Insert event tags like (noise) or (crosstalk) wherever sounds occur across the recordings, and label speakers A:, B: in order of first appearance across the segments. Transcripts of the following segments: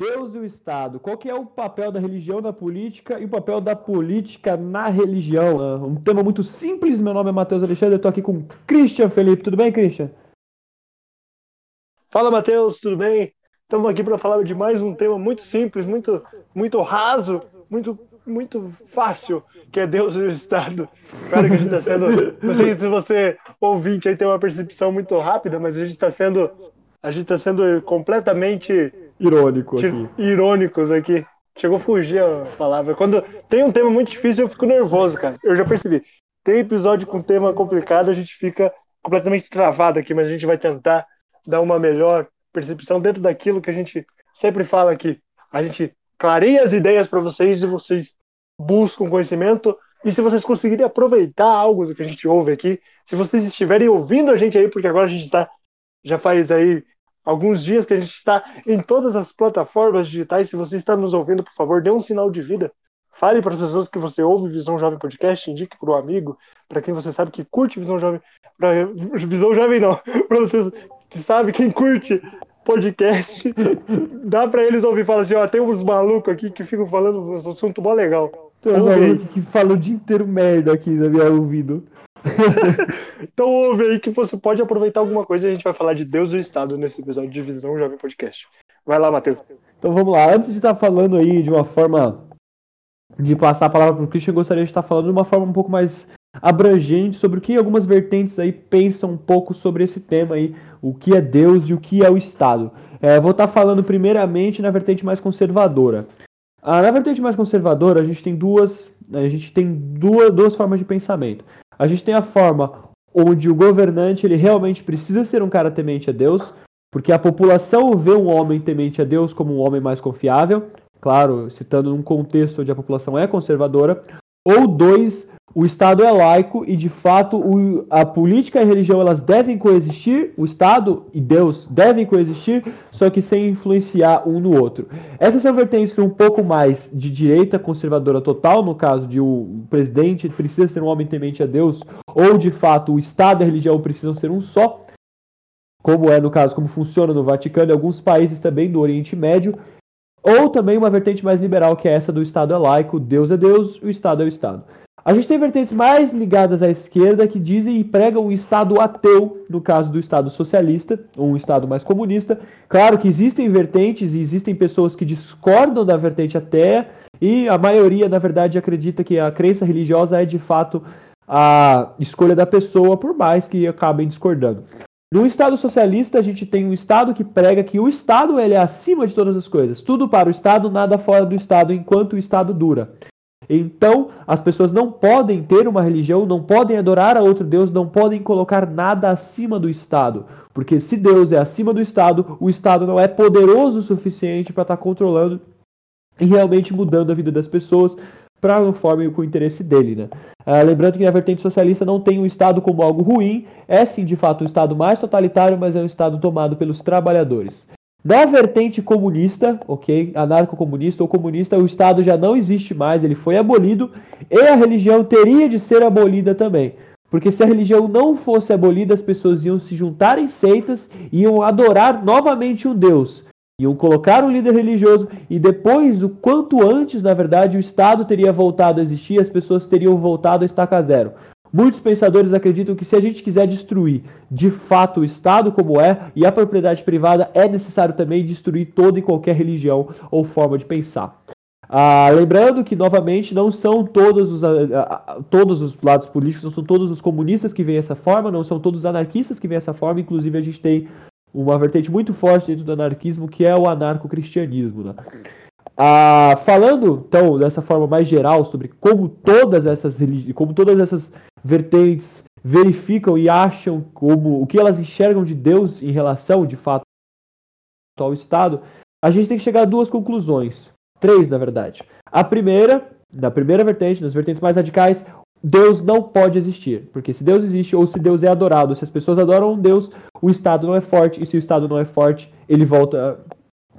A: Deus e o Estado. Qual que é o papel da religião na política e o papel da política na religião? Ah, um tema muito simples. Meu nome é Matheus Alexandre, eu estou aqui com Christian Felipe. Tudo bem, Christian?
B: Fala, Matheus, tudo bem? Estamos aqui para falar de mais um tema muito simples, muito, muito raso, muito, muito fácil, que é Deus e o Estado. Claro que a gente está sendo. Não sei se você, ouvinte, aí tem uma percepção muito rápida, mas a gente está sendo. A gente está sendo completamente
A: Irônico aqui.
B: Irônicos aqui. Chegou a fugir a palavra. Quando tem um tema muito difícil, eu fico nervoso, cara. Eu já percebi. Tem episódio com tema complicado, a gente fica completamente travado aqui, mas a gente vai tentar dar uma melhor percepção dentro daquilo que a gente sempre fala aqui. A gente clareia as ideias para vocês e vocês buscam conhecimento. E se vocês conseguirem aproveitar algo do que a gente ouve aqui, se vocês estiverem ouvindo a gente aí, porque agora a gente está já faz aí alguns dias que a gente está em todas as plataformas digitais. Se você está nos ouvindo, por favor, dê um sinal de vida. Fale para as pessoas que você ouve Visão Jovem Podcast, indique para o amigo, para quem você sabe que curte Visão Jovem. Pra, Visão Jovem não, (laughs) para vocês que sabe quem curte podcast, (laughs) dá para eles ouvir e falar assim: ó, tem uns malucos aqui que ficam falando um assunto mó legal.
A: Uns malucos que falam o dia inteiro merda aqui na minha ouvido. (laughs)
B: então ouve aí que você pode aproveitar alguma coisa e a gente vai falar de Deus e o Estado nesse episódio de Visão Jovem Podcast. Vai lá, Matheus.
A: Então vamos lá. Antes de estar falando aí de uma forma de passar a palavra para o Christian, eu gostaria de estar falando de uma forma um pouco mais abrangente sobre o que algumas vertentes aí pensam um pouco sobre esse tema aí, o que é Deus e o que é o Estado. É, vou estar falando primeiramente na vertente mais conservadora. Ah, na vertente mais conservadora, a gente tem duas, a gente tem duas, duas formas de pensamento. A gente tem a forma onde o governante ele realmente precisa ser um cara temente a Deus, porque a população vê um homem temente a Deus como um homem mais confiável, claro, citando num contexto onde a população é conservadora, ou dois, o Estado é laico e de fato o, a política e a religião elas devem coexistir, o Estado e Deus devem coexistir, só que sem influenciar um no outro. Essas são vertentes um pouco mais de direita conservadora total, no caso de o presidente precisa ser um homem temente a Deus, ou de fato o Estado e a religião precisam ser um só, como é no caso, como funciona no Vaticano e alguns países também do Oriente Médio, ou também uma vertente mais liberal que é essa do Estado é laico, Deus é Deus, o Estado é o Estado. A gente tem vertentes mais ligadas à esquerda que dizem e pregam um Estado ateu, no caso do Estado socialista, ou um Estado mais comunista. Claro que existem vertentes e existem pessoas que discordam da vertente até, e a maioria, na verdade, acredita que a crença religiosa é de fato a escolha da pessoa, por mais que acabem discordando. No Estado socialista, a gente tem um Estado que prega que o Estado ele é acima de todas as coisas. Tudo para o Estado, nada fora do Estado, enquanto o Estado dura. Então, as pessoas não podem ter uma religião, não podem adorar a outro Deus, não podem colocar nada acima do Estado. Porque se Deus é acima do Estado, o Estado não é poderoso o suficiente para estar tá controlando e realmente mudando a vida das pessoas para conforme com o interesse dele, né? Ah, lembrando que a vertente socialista não tem o Estado como algo ruim, é sim de fato um Estado mais totalitário, mas é um Estado tomado pelos trabalhadores. Na vertente comunista, ok? Anarco-comunista ou comunista, o Estado já não existe mais, ele foi abolido e a religião teria de ser abolida também. Porque se a religião não fosse abolida, as pessoas iam se juntar em seitas, iam adorar novamente um Deus, iam colocar um líder religioso e depois, o quanto antes, na verdade, o Estado teria voltado a existir, as pessoas teriam voltado a estaca zero. Muitos pensadores acreditam que se a gente quiser destruir de fato o Estado como é e a propriedade privada, é necessário também destruir toda e qualquer religião ou forma de pensar. Ah, lembrando que, novamente, não são todos os, ah, todos os lados políticos, não são todos os comunistas que veem essa forma, não são todos os anarquistas que veem essa forma, inclusive a gente tem uma vertente muito forte dentro do anarquismo, que é o anarco-cristianismo. Né? Ah, falando, então, dessa forma mais geral sobre como todas essas como todas essas vertentes verificam e acham como o que elas enxergam de Deus em relação, de fato, ao Estado, a gente tem que chegar a duas conclusões. Três, na verdade. A primeira, na primeira vertente, nas vertentes mais radicais, Deus não pode existir. Porque se Deus existe, ou se Deus é adorado, se as pessoas adoram um Deus, o Estado não é forte. E se o Estado não é forte, ele volta.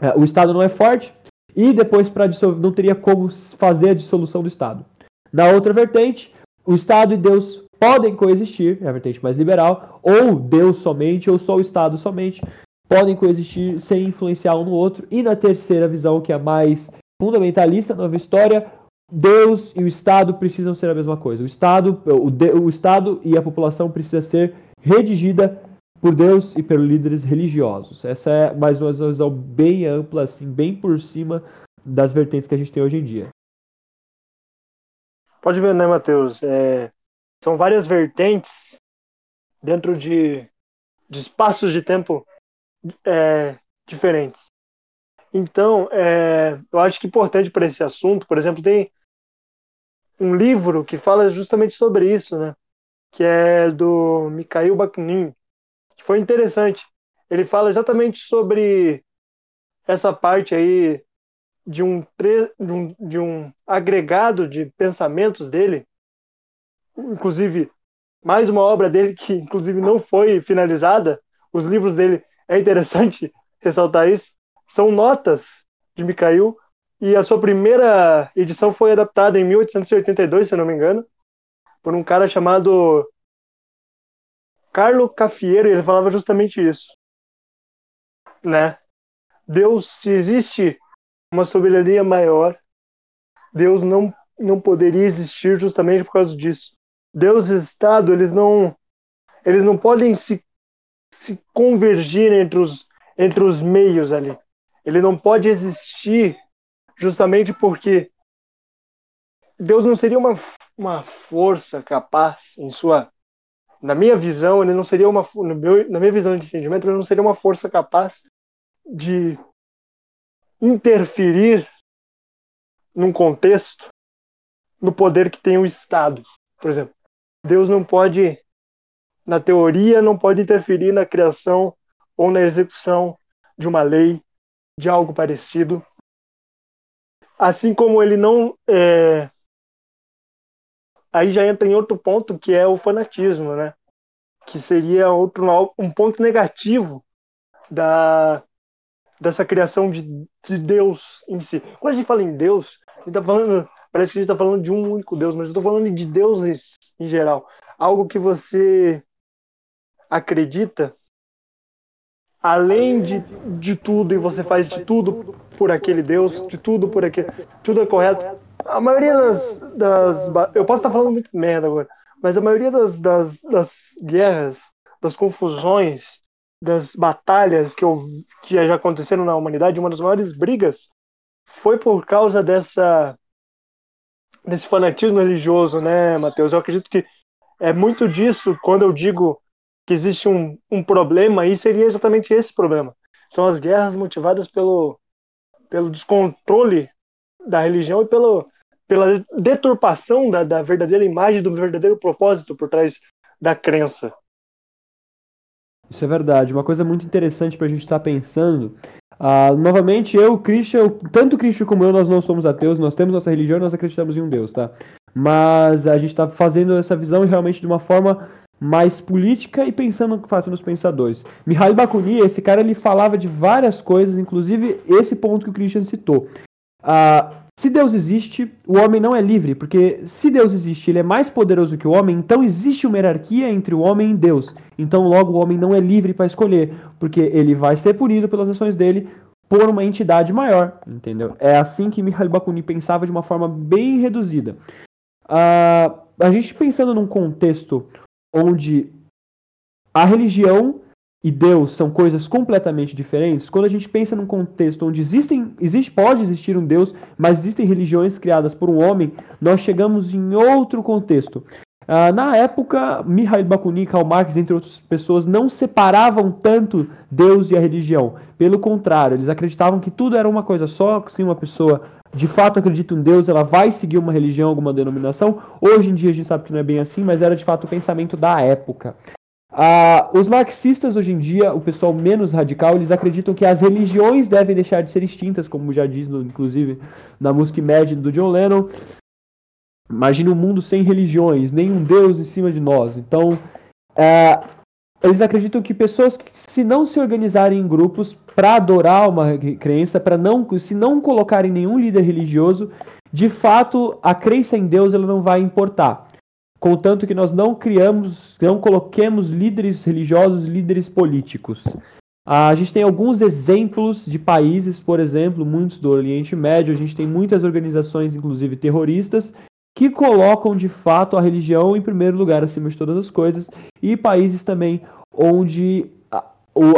A: É, o Estado não é forte, e depois para não teria como fazer a dissolução do Estado. Na outra vertente, o Estado e Deus podem coexistir, é a vertente mais liberal, ou Deus somente, ou só o Estado somente. podem coexistir sem influenciar um no outro. E na terceira visão, que é a mais fundamentalista, nova história, Deus e o Estado precisam ser a mesma coisa. O Estado, o, de, o Estado e a população precisa ser redigida por Deus e pelos líderes religiosos. Essa é mais uma visão bem ampla, assim, bem por cima das vertentes que a gente tem hoje em dia.
B: Pode ver, né, Matheus? É, são várias vertentes dentro de, de espaços de tempo é, diferentes. Então, é, eu acho que importante para esse assunto, por exemplo, tem um livro que fala justamente sobre isso, né? Que é do Mikhail Bakunin, foi interessante. Ele fala exatamente sobre essa parte aí de um, de um, de um agregado de pensamentos dele, inclusive mais uma obra dele que inclusive não foi finalizada. Os livros dele é interessante (laughs) ressaltar isso. São notas de Mikhail e a sua primeira edição foi adaptada em 1882, se não me engano, por um cara chamado Carlo Cafiero, e ele falava justamente isso, né? Deus, se existe uma soberania maior, Deus não não poderia existir justamente por causa disso. Deus e Estado, eles não eles não podem se, se convergir entre os entre os meios ali. Ele não pode existir justamente porque Deus não seria uma, uma força capaz em sua na minha visão, ele não seria uma meu, na minha visão de entendimento, ele não seria uma força capaz de interferir num contexto no poder que tem o Estado. Por exemplo, Deus não pode, na teoria, não pode interferir na criação ou na execução de uma lei, de algo parecido. Assim como ele não. É... Aí já entra em outro ponto que é o fanatismo, né? Que seria outro um ponto negativo da dessa criação de, de Deus em si. Quando a gente fala em Deus, a gente tá falando, parece que a gente está falando de um único Deus, mas eu estou falando de deuses em geral. Algo que você acredita além de, de tudo e você faz de tudo por aquele Deus, de tudo por aquele. Tudo é correto. A maioria das. das eu posso estar falando muito merda agora, mas a maioria das, das, das guerras, das confusões, das batalhas que, eu, que já aconteceram na humanidade, uma das maiores brigas foi por causa dessa desse fanatismo religioso, né, Mateus? Eu acredito que é muito disso quando eu digo que existe um, um problema, e seria exatamente esse problema. São as guerras motivadas pelo, pelo descontrole da religião e pelo, pela deturpação da, da verdadeira imagem, do verdadeiro propósito por trás da crença.
A: Isso é verdade. Uma coisa muito interessante para a gente estar tá pensando. Uh, novamente, eu, Christian, tanto Christian como eu, nós não somos ateus, nós temos nossa religião nós acreditamos em um Deus, tá? Mas a gente está fazendo essa visão realmente de uma forma mais política e pensando no que fazem os pensadores. Mihail Bakunin, esse cara, ele falava de várias coisas, inclusive esse ponto que o Christian citou. Uh, se Deus existe, o homem não é livre, porque se Deus existe, ele é mais poderoso que o homem, então existe uma hierarquia entre o homem e Deus. Então, logo, o homem não é livre para escolher, porque ele vai ser punido pelas ações dele por uma entidade maior, entendeu? É assim que Mikhail Bakunin pensava de uma forma bem reduzida. Uh, a gente pensando num contexto onde a religião e Deus são coisas completamente diferentes, quando a gente pensa num contexto onde existem, existe, pode existir um Deus, mas existem religiões criadas por um homem, nós chegamos em outro contexto. Uh, na época, Mikhail Bakunin, Karl Marx, entre outras pessoas, não separavam tanto Deus e a religião. Pelo contrário, eles acreditavam que tudo era uma coisa só, se uma pessoa de fato acredita em Deus, ela vai seguir uma religião, alguma denominação. Hoje em dia a gente sabe que não é bem assim, mas era de fato o pensamento da época. Ah, os marxistas hoje em dia, o pessoal menos radical, eles acreditam que as religiões devem deixar de ser extintas, como já diz, no, inclusive, na música Imagine do John Lennon. Imagine um mundo sem religiões, nenhum Deus em cima de nós. Então, é, eles acreditam que pessoas que, se não se organizarem em grupos para adorar uma crença, para não, se não colocarem nenhum líder religioso, de fato a crença em Deus ela não vai importar contanto que nós não criamos, não coloquemos líderes religiosos, líderes políticos. A gente tem alguns exemplos de países, por exemplo, muitos do Oriente Médio, a gente tem muitas organizações, inclusive terroristas, que colocam de fato a religião em primeiro lugar acima de todas as coisas, e países também onde a,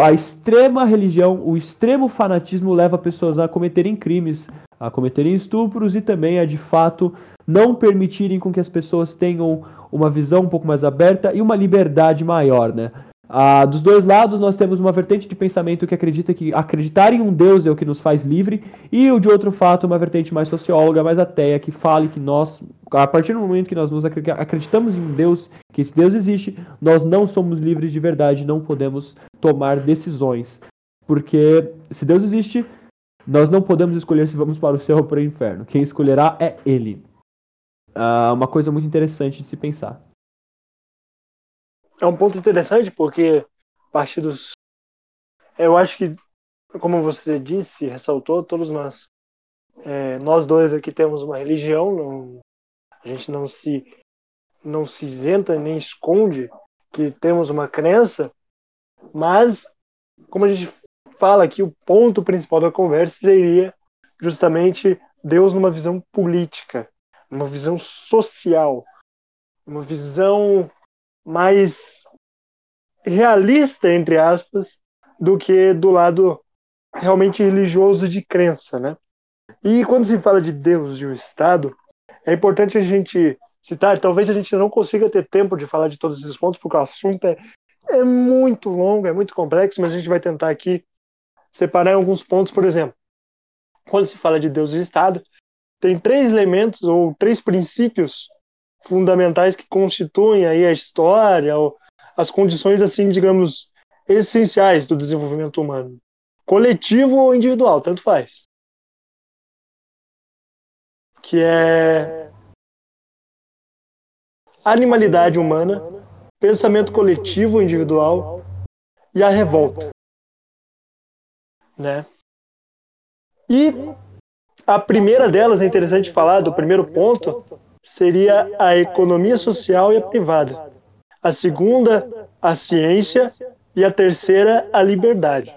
A: a extrema religião, o extremo fanatismo leva pessoas a cometerem crimes, a cometerem estupros e também a de fato não permitirem com que as pessoas tenham uma visão um pouco mais aberta e uma liberdade maior, né? Ah, dos dois lados, nós temos uma vertente de pensamento que acredita que acreditar em um Deus é o que nos faz livre, e o de outro fato, uma vertente mais socióloga, mais ateia, que fale que nós, a partir do momento que nós nos acreditamos em um Deus, que esse Deus existe, nós não somos livres de verdade, não podemos tomar decisões. Porque se Deus existe, nós não podemos escolher se vamos para o céu ou para o inferno. Quem escolherá é Ele. Ah, uma coisa muito interessante de se pensar
B: é um ponto interessante porque partidos. Eu acho que, como você disse, ressaltou, todos nós, é, nós dois aqui temos uma religião, não, a gente não se não se isenta nem esconde que temos uma crença, mas como a gente fala aqui, o ponto principal da conversa seria justamente Deus numa visão política, uma visão social, uma visão mais realista, entre aspas, do que do lado realmente religioso de crença, né? E quando se fala de Deus e o Estado, é importante a gente citar, talvez a gente não consiga ter tempo de falar de todos esses pontos, porque o assunto é, é muito longo, é muito complexo, mas a gente vai tentar aqui separar alguns pontos, por exemplo. Quando se fala de Deus e Estado, tem três elementos ou três princípios fundamentais que constituem aí a história, as condições assim, digamos, essenciais do desenvolvimento humano. Coletivo ou individual, tanto faz. Que é animalidade humana, pensamento coletivo ou individual e a revolta. Né? E a primeira delas é interessante falar do primeiro ponto, seria a economia social e a privada. A segunda, a ciência. E a terceira, a liberdade.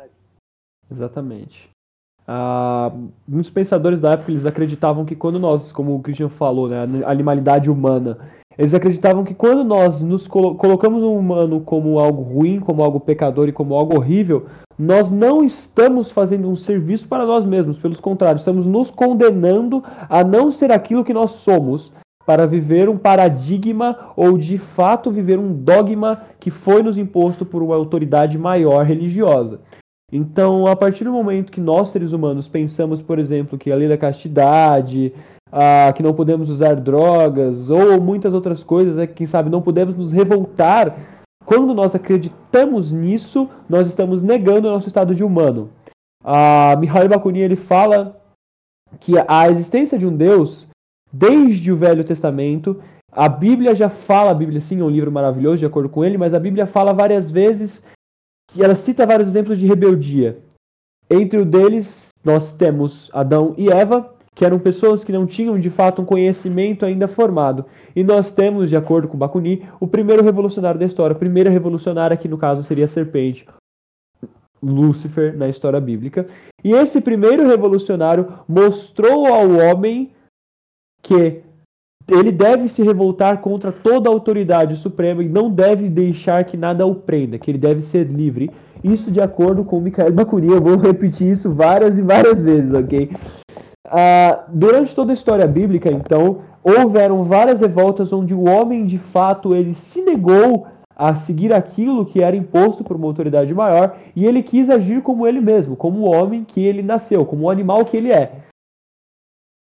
A: Exatamente. Ah, muitos pensadores da época eles acreditavam que quando nós, como o Christian falou, né, a animalidade humana, eles acreditavam que quando nós nos colo colocamos o humano como algo ruim, como algo pecador e como algo horrível, nós não estamos fazendo um serviço para nós mesmos, pelos contrários, estamos nos condenando a não ser aquilo que nós somos, para viver um paradigma ou de fato viver um dogma que foi nos imposto por uma autoridade maior religiosa. Então, a partir do momento que nós, seres humanos, pensamos, por exemplo, que a lei da castidade, ah, que não podemos usar drogas, ou muitas outras coisas, né, que, quem sabe, não podemos nos revoltar, quando nós acreditamos nisso, nós estamos negando o nosso estado de humano. Ah, Mihail Bakunin ele fala que a existência de um Deus desde o Velho Testamento. A Bíblia já fala, a Bíblia sim é um livro maravilhoso, de acordo com ele, mas a Bíblia fala várias vezes que ela cita vários exemplos de rebeldia. Entre o deles, nós temos Adão e Eva, que eram pessoas que não tinham de fato um conhecimento ainda formado. E nós temos, de acordo com Bakuni, o primeiro revolucionário da história. O primeiro revolucionário aqui no caso seria a serpente, Lúcifer, na história bíblica. E esse primeiro revolucionário mostrou ao homem que ele deve se revoltar contra toda a autoridade suprema e não deve deixar que nada o prenda, que ele deve ser livre. Isso de acordo com Mikhail Bakunin, eu vou repetir isso várias e várias vezes, ok? Uh, durante toda a história bíblica, então, houveram várias revoltas onde o homem, de fato, ele se negou a seguir aquilo que era imposto por uma autoridade maior e ele quis agir como ele mesmo, como o homem que ele nasceu, como o animal que ele é.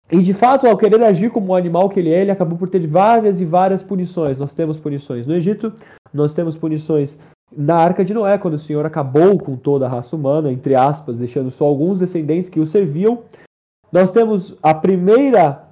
A: E de fato, ao querer agir como o animal que ele é, ele acabou por ter várias e várias punições. Nós temos punições no Egito, nós temos punições na Arca de Noé, quando o Senhor acabou com toda a raça humana, entre aspas, deixando só alguns descendentes que o serviam. Nós temos a primeira.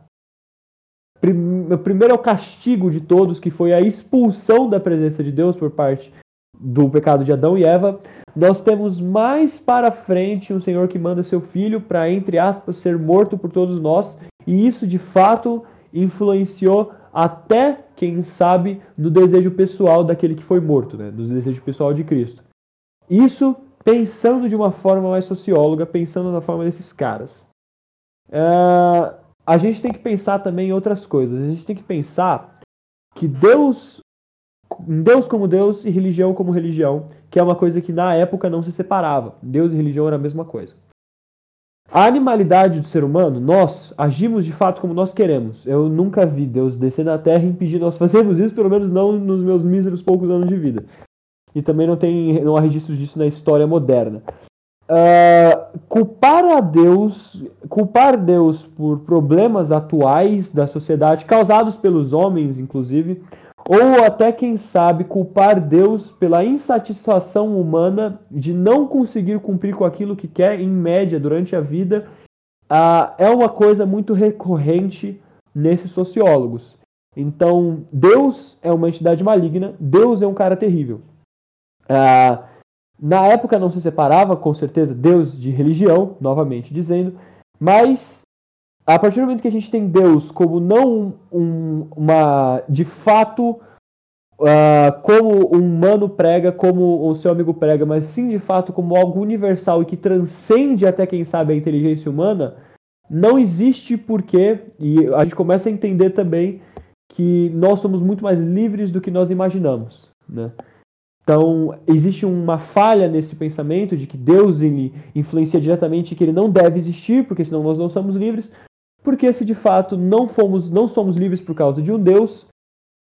A: Prim, o primeiro é o castigo de todos, que foi a expulsão da presença de Deus por parte do pecado de Adão e Eva. Nós temos mais para frente um Senhor que manda seu filho para, entre aspas, ser morto por todos nós, e isso de fato influenciou até, quem sabe, no desejo pessoal daquele que foi morto, né? no desejo pessoal de Cristo. Isso pensando de uma forma mais socióloga, pensando na forma desses caras. Uh, a gente tem que pensar também em outras coisas. A gente tem que pensar que Deus, Deus como Deus e religião como religião, que é uma coisa que na época não se separava. Deus e religião era a mesma coisa. A animalidade do ser humano, nós agimos de fato como nós queremos. Eu nunca vi Deus descer na terra e impedir nós (laughs) fazermos isso, pelo menos não nos meus míseros poucos anos de vida. E também não tem não há registros disso na história moderna. Uh, culpar a Deus, culpar Deus por problemas atuais da sociedade, causados pelos homens, inclusive, ou até, quem sabe, culpar Deus pela insatisfação humana de não conseguir cumprir com aquilo que quer, em média, durante a vida, uh, é uma coisa muito recorrente nesses sociólogos. Então, Deus é uma entidade maligna, Deus é um cara terrível. Uh, na época não se separava, com certeza, Deus de religião, novamente dizendo, mas a partir do momento que a gente tem Deus como não um, uma de fato uh, como um humano prega, como o seu amigo prega, mas sim de fato como algo universal e que transcende até quem sabe a inteligência humana, não existe porquê, e a gente começa a entender também que nós somos muito mais livres do que nós imaginamos. Né? Então, existe uma falha nesse pensamento de que Deus ele influencia diretamente e que ele não deve existir, porque senão nós não somos livres. Porque se de fato não fomos, não somos livres por causa de um Deus,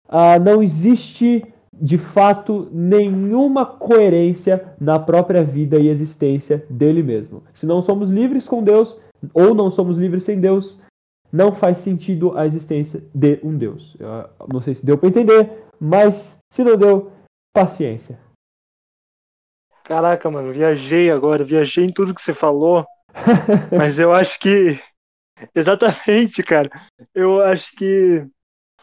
A: ah, não existe de fato nenhuma coerência na própria vida e existência dele mesmo. Se não somos livres com Deus ou não somos livres sem Deus, não faz sentido a existência de um Deus. Eu não sei se deu para entender, mas se não deu, Paciência.
B: Caraca, mano, viajei agora, viajei em tudo que você falou. (laughs) mas eu acho que. Exatamente, cara. Eu acho que.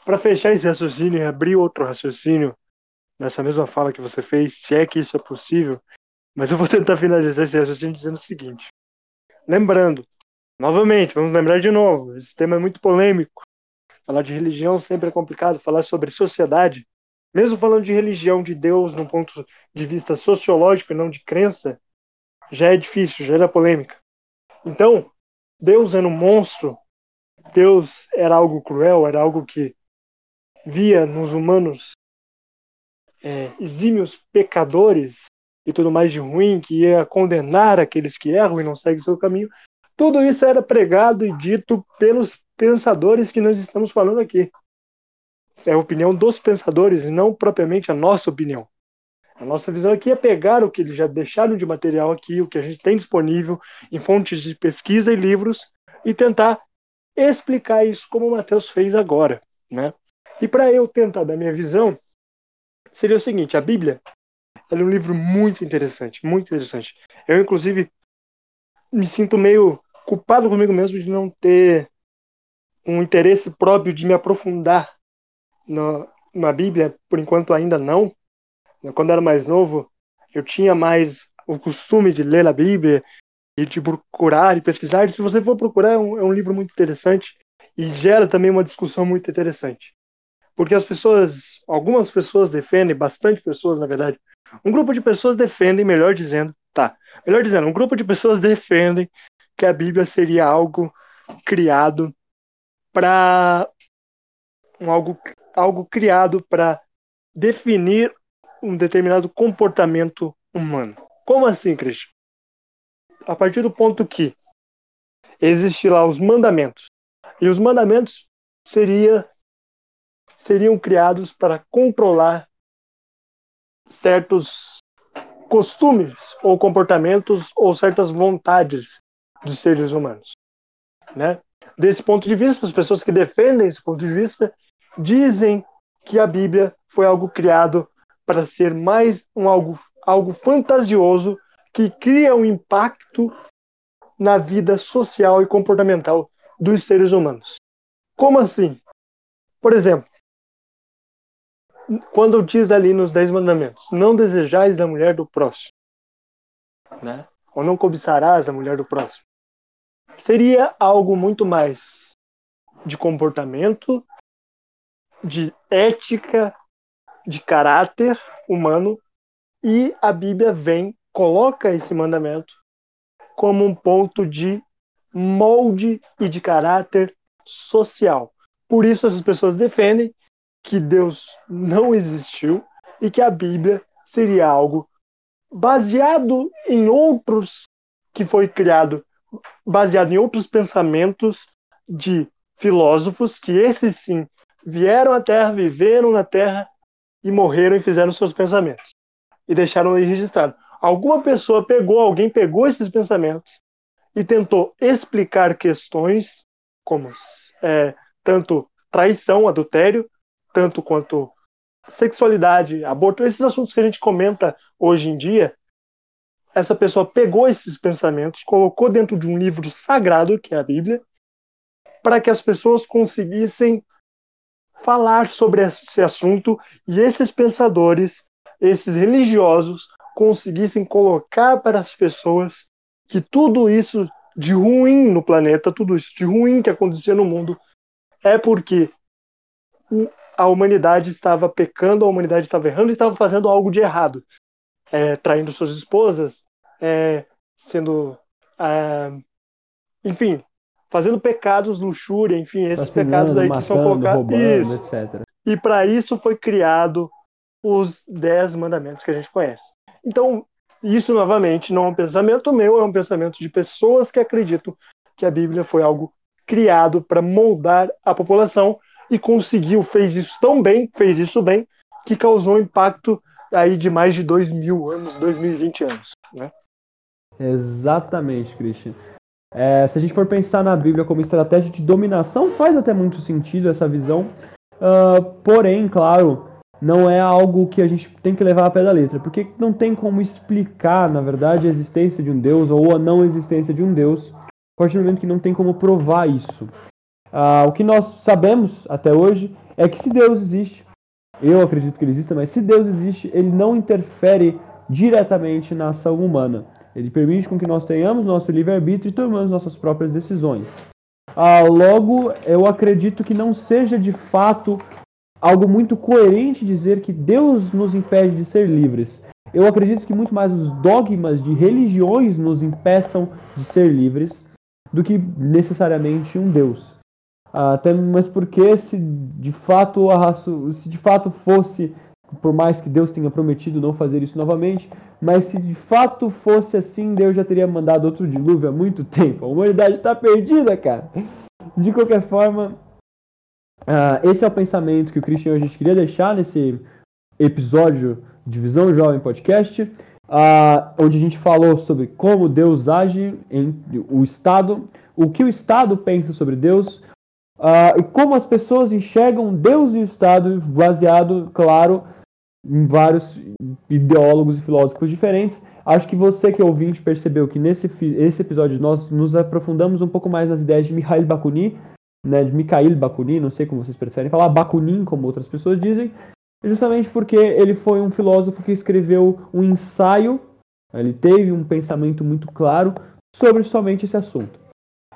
B: para fechar esse raciocínio e abrir outro raciocínio nessa mesma fala que você fez, se é que isso é possível, mas eu vou tentar finalizar esse raciocínio dizendo o seguinte. Lembrando, novamente, vamos lembrar de novo, esse tema é muito polêmico. Falar de religião sempre é complicado, falar sobre sociedade mesmo falando de religião, de Deus, num ponto de vista sociológico e não de crença, já é difícil, já era polêmica. Então, Deus era um monstro, Deus era algo cruel, era algo que via nos humanos é, exímios pecadores e tudo mais de ruim, que ia condenar aqueles que erram e não seguem seu caminho. Tudo isso era pregado e dito pelos pensadores que nós estamos falando aqui é a opinião dos pensadores não propriamente a nossa opinião. A nossa visão aqui é pegar o que eles já deixaram de material aqui, o que a gente tem disponível em fontes de pesquisa e livros, e tentar explicar isso como o Mateus fez agora. Né? E para eu tentar dar minha visão, seria o seguinte: a Bíblia é um livro muito interessante, muito interessante. Eu, inclusive, me sinto meio culpado comigo mesmo de não ter um interesse próprio de me aprofundar no, na Bíblia, por enquanto ainda não. Quando eu era mais novo, eu tinha mais o costume de ler a Bíblia e de procurar e pesquisar. E se você for procurar, é um, é um livro muito interessante e gera também uma discussão muito interessante. Porque as pessoas, algumas pessoas defendem, bastante pessoas na verdade, um grupo de pessoas defendem, melhor dizendo, tá, melhor dizendo, um grupo de pessoas defendem que a Bíblia seria algo criado para um algo algo criado para definir um determinado comportamento humano. Como assim, Cristian? A partir do ponto que existem lá os mandamentos. E os mandamentos seria, seriam criados para controlar certos costumes ou comportamentos ou certas vontades dos seres humanos. Né? Desse ponto de vista, as pessoas que defendem esse ponto de vista dizem que a Bíblia foi algo criado para ser mais um algo, algo fantasioso que cria um impacto na vida social e comportamental dos seres humanos. Como assim? Por exemplo, quando diz ali nos Dez Mandamentos, não desejais a mulher do próximo, né? ou não cobiçarás a mulher do próximo, seria algo muito mais de comportamento de ética, de caráter humano, e a Bíblia vem coloca esse mandamento como um ponto de molde e de caráter social. Por isso essas pessoas defendem que Deus não existiu e que a Bíblia seria algo baseado em outros que foi criado baseado em outros pensamentos de filósofos que esses sim vieram à Terra, viveram na Terra e morreram e fizeram seus pensamentos e deixaram aí registrado. Alguma pessoa pegou, alguém pegou esses pensamentos e tentou explicar questões como é, tanto traição, adultério, tanto quanto sexualidade, aborto, esses assuntos que a gente comenta hoje em dia, essa pessoa pegou esses pensamentos, colocou dentro de um livro sagrado, que é a Bíblia, para que as pessoas conseguissem falar sobre esse assunto e esses pensadores, esses religiosos, conseguissem colocar para as pessoas que tudo isso de ruim no planeta, tudo isso de ruim que acontecia no mundo, é porque a humanidade estava pecando, a humanidade estava errando estava fazendo algo de errado. É, traindo suas esposas, é, sendo. É, enfim, fazendo pecados, luxúria, enfim, esses pecados aí que são colocados. Isso. etc. E para isso foi criado os dez mandamentos que a gente conhece. Então, isso novamente não é um pensamento meu, é um pensamento de pessoas que acreditam que a Bíblia foi algo criado para moldar a população e conseguiu, fez isso tão bem, fez isso bem, que causou um impacto aí de mais de dois mil anos, 2020 anos, né?
A: Exatamente, Christian. É, se a gente for pensar na Bíblia como estratégia de dominação, faz até muito sentido essa visão. Uh, porém, claro, não é algo que a gente tem que levar a pé da letra, porque não tem como explicar, na verdade, a existência de um Deus ou a não existência de um Deus, a partir do momento que não tem como provar isso. Uh, o que nós sabemos até hoje é que se Deus existe, eu acredito que ele exista, mas se Deus existe, ele não interfere diretamente na ação humana. Ele permite com que nós tenhamos nosso livre-arbítrio e tomemos nossas próprias decisões. Ah, logo, eu acredito que não seja de fato algo muito coerente dizer que Deus nos impede de ser livres. Eu acredito que muito mais os dogmas de religiões nos impeçam de ser livres do que necessariamente um Deus. Ah, até mas porque se de fato se de fato fosse por mais que Deus tenha prometido não fazer isso novamente, mas se de fato fosse assim, Deus já teria mandado outro dilúvio há muito tempo. A humanidade está perdida, cara. De qualquer forma, uh, esse é o pensamento que o Christian a gente queria deixar nesse episódio de Visão Jovem Podcast, uh, onde a gente falou sobre como Deus age em o Estado, o que o Estado pensa sobre Deus, uh, e como as pessoas enxergam Deus e o Estado, baseado, claro, vários ideólogos e filósofos diferentes. Acho que você que é ouvinte percebeu que nesse esse episódio nós nos aprofundamos um pouco mais nas ideias de Mikhail Bakunin, né, de Mikhail Bakunin, não sei como vocês preferem falar, Bakunin, como outras pessoas dizem, justamente porque ele foi um filósofo que escreveu um ensaio, ele teve um pensamento muito claro sobre somente esse assunto.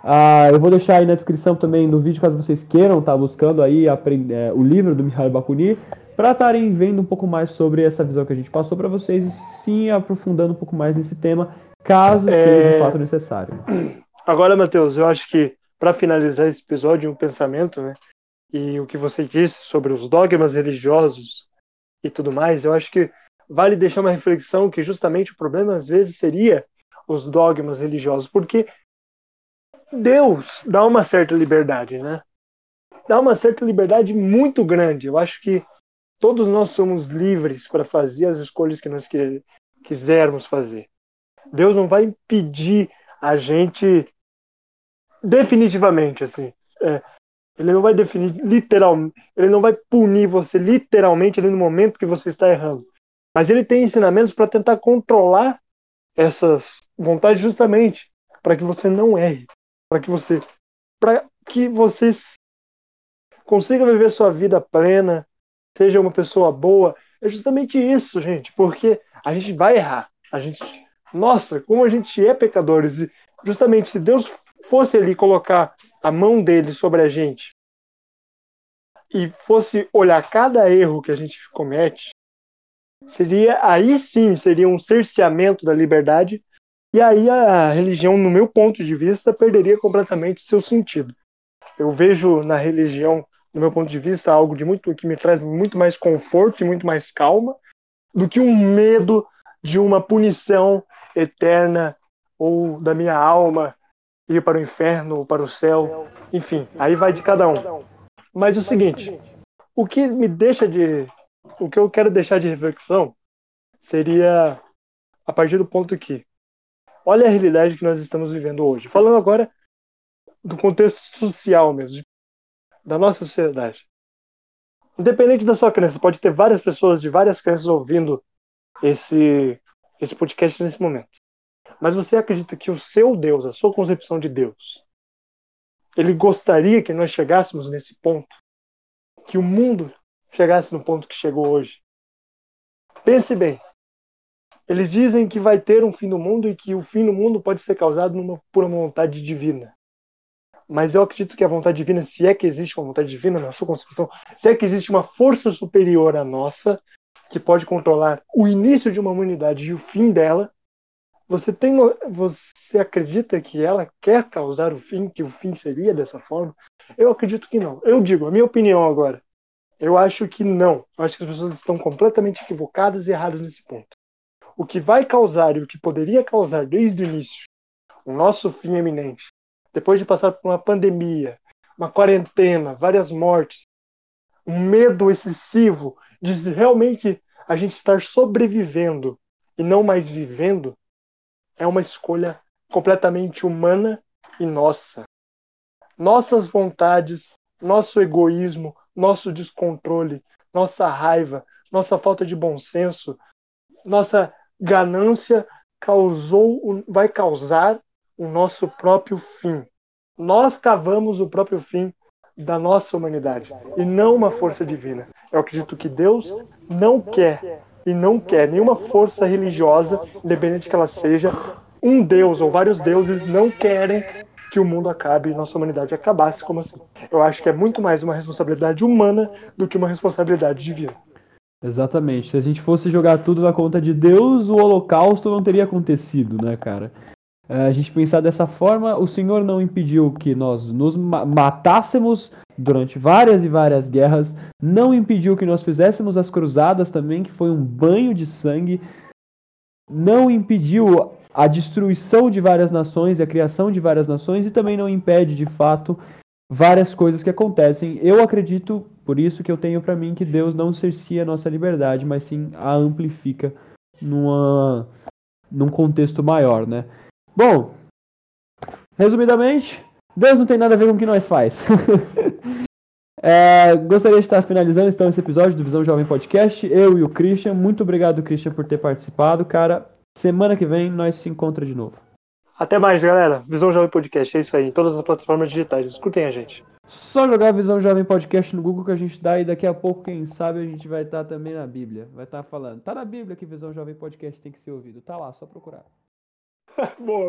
A: Ah, eu vou deixar aí na descrição também do vídeo, caso vocês queiram estar tá buscando aí aprender, é, o livro do Mikhail Bakunin, para estarem vendo um pouco mais sobre essa visão que a gente passou para vocês e sim aprofundando um pouco mais nesse tema, caso é... seja de fato necessário.
B: Agora, Matheus, eu acho que para finalizar esse episódio, um pensamento, né? E o que você disse sobre os dogmas religiosos e tudo mais, eu acho que vale deixar uma reflexão que justamente o problema às vezes seria os dogmas religiosos, porque Deus dá uma certa liberdade, né? Dá uma certa liberdade muito grande. Eu acho que Todos nós somos livres para fazer as escolhas que nós quisermos fazer. Deus não vai impedir a gente definitivamente assim. É, ele não vai definir literalmente, ele não vai punir você literalmente no momento que você está errando. Mas ele tem ensinamentos para tentar controlar essas vontades justamente para que você não erre, para que você para que você consiga viver sua vida plena, seja uma pessoa boa. É justamente isso, gente, porque a gente vai errar. A gente, nossa, como a gente é pecadores. E justamente se Deus fosse ali colocar a mão dele sobre a gente e fosse olhar cada erro que a gente comete, seria aí sim seria um cerceamento da liberdade e aí a religião, no meu ponto de vista, perderia completamente seu sentido. Eu vejo na religião, no meu ponto de vista, algo de muito que me traz muito mais conforto e muito mais calma do que um medo de uma punição eterna ou da minha alma ir para o inferno ou para o céu. Enfim, aí vai de cada um. Mas o seguinte, o que me deixa de o que eu quero deixar de reflexão seria a partir do ponto que olha a realidade que nós estamos vivendo hoje. Falando agora do contexto social mesmo, da nossa sociedade. Independente da sua crença, pode ter várias pessoas de várias crenças ouvindo esse, esse podcast nesse momento. Mas você acredita que o seu Deus, a sua concepção de Deus, ele gostaria que nós chegássemos nesse ponto? Que o mundo chegasse no ponto que chegou hoje? Pense bem. Eles dizem que vai ter um fim do mundo e que o fim do mundo pode ser causado numa, por uma vontade divina. Mas eu acredito que a vontade divina, se é que existe uma vontade divina na sua concepção, se é que existe uma força superior à nossa, que pode controlar o início de uma humanidade e o fim dela, você tem você acredita que ela quer causar o fim, que o fim seria dessa forma? Eu acredito que não. Eu digo, a minha opinião agora. Eu acho que não. Eu acho que as pessoas estão completamente equivocadas e erradas nesse ponto o que vai causar e o que poderia causar desde o início o nosso fim eminente, depois de passar por uma pandemia, uma quarentena, várias mortes, um medo excessivo de realmente a gente estar sobrevivendo e não mais vivendo, é uma escolha completamente humana e nossa. Nossas vontades, nosso egoísmo, nosso descontrole, nossa raiva, nossa falta de bom senso, nossa ganância causou, vai causar o nosso próprio fim. Nós cavamos o próprio fim da nossa humanidade e não uma força divina. Eu acredito que Deus não quer e não quer nenhuma força religiosa, independente que ela seja, um Deus ou vários deuses não querem que o mundo acabe e nossa humanidade acabasse como assim. Eu acho que é muito mais uma responsabilidade humana do que uma responsabilidade divina.
A: Exatamente. Se a gente fosse jogar tudo na conta de Deus, o holocausto não teria acontecido, né, cara? É, a gente pensar dessa forma, o Senhor não impediu que nós nos matássemos durante várias e várias guerras, não impediu que nós fizéssemos as cruzadas também, que foi um banho de sangue, não impediu a destruição de várias nações e a criação de várias nações, e também não impede, de fato, várias coisas que acontecem. Eu acredito, por isso que eu tenho para mim que Deus não cercia a nossa liberdade, mas sim a amplifica numa num contexto maior, né? Bom, resumidamente, Deus não tem nada a ver com o que nós faz. (laughs) é, gostaria de estar finalizando então esse episódio do Visão Jovem Podcast. Eu e o Christian. Muito obrigado, Christian, por ter participado, cara. Semana que vem nós se encontra de novo.
B: Até mais, galera. Visão Jovem Podcast, é isso aí. Em todas as plataformas digitais. Escutem a gente.
A: Só jogar Visão Jovem Podcast no Google que a gente dá e daqui a pouco, quem sabe, a gente vai estar também na Bíblia. Vai estar falando. Tá na Bíblia que Visão Jovem Podcast tem que ser ouvido. Tá lá, só procurar. (laughs)
B: Boa.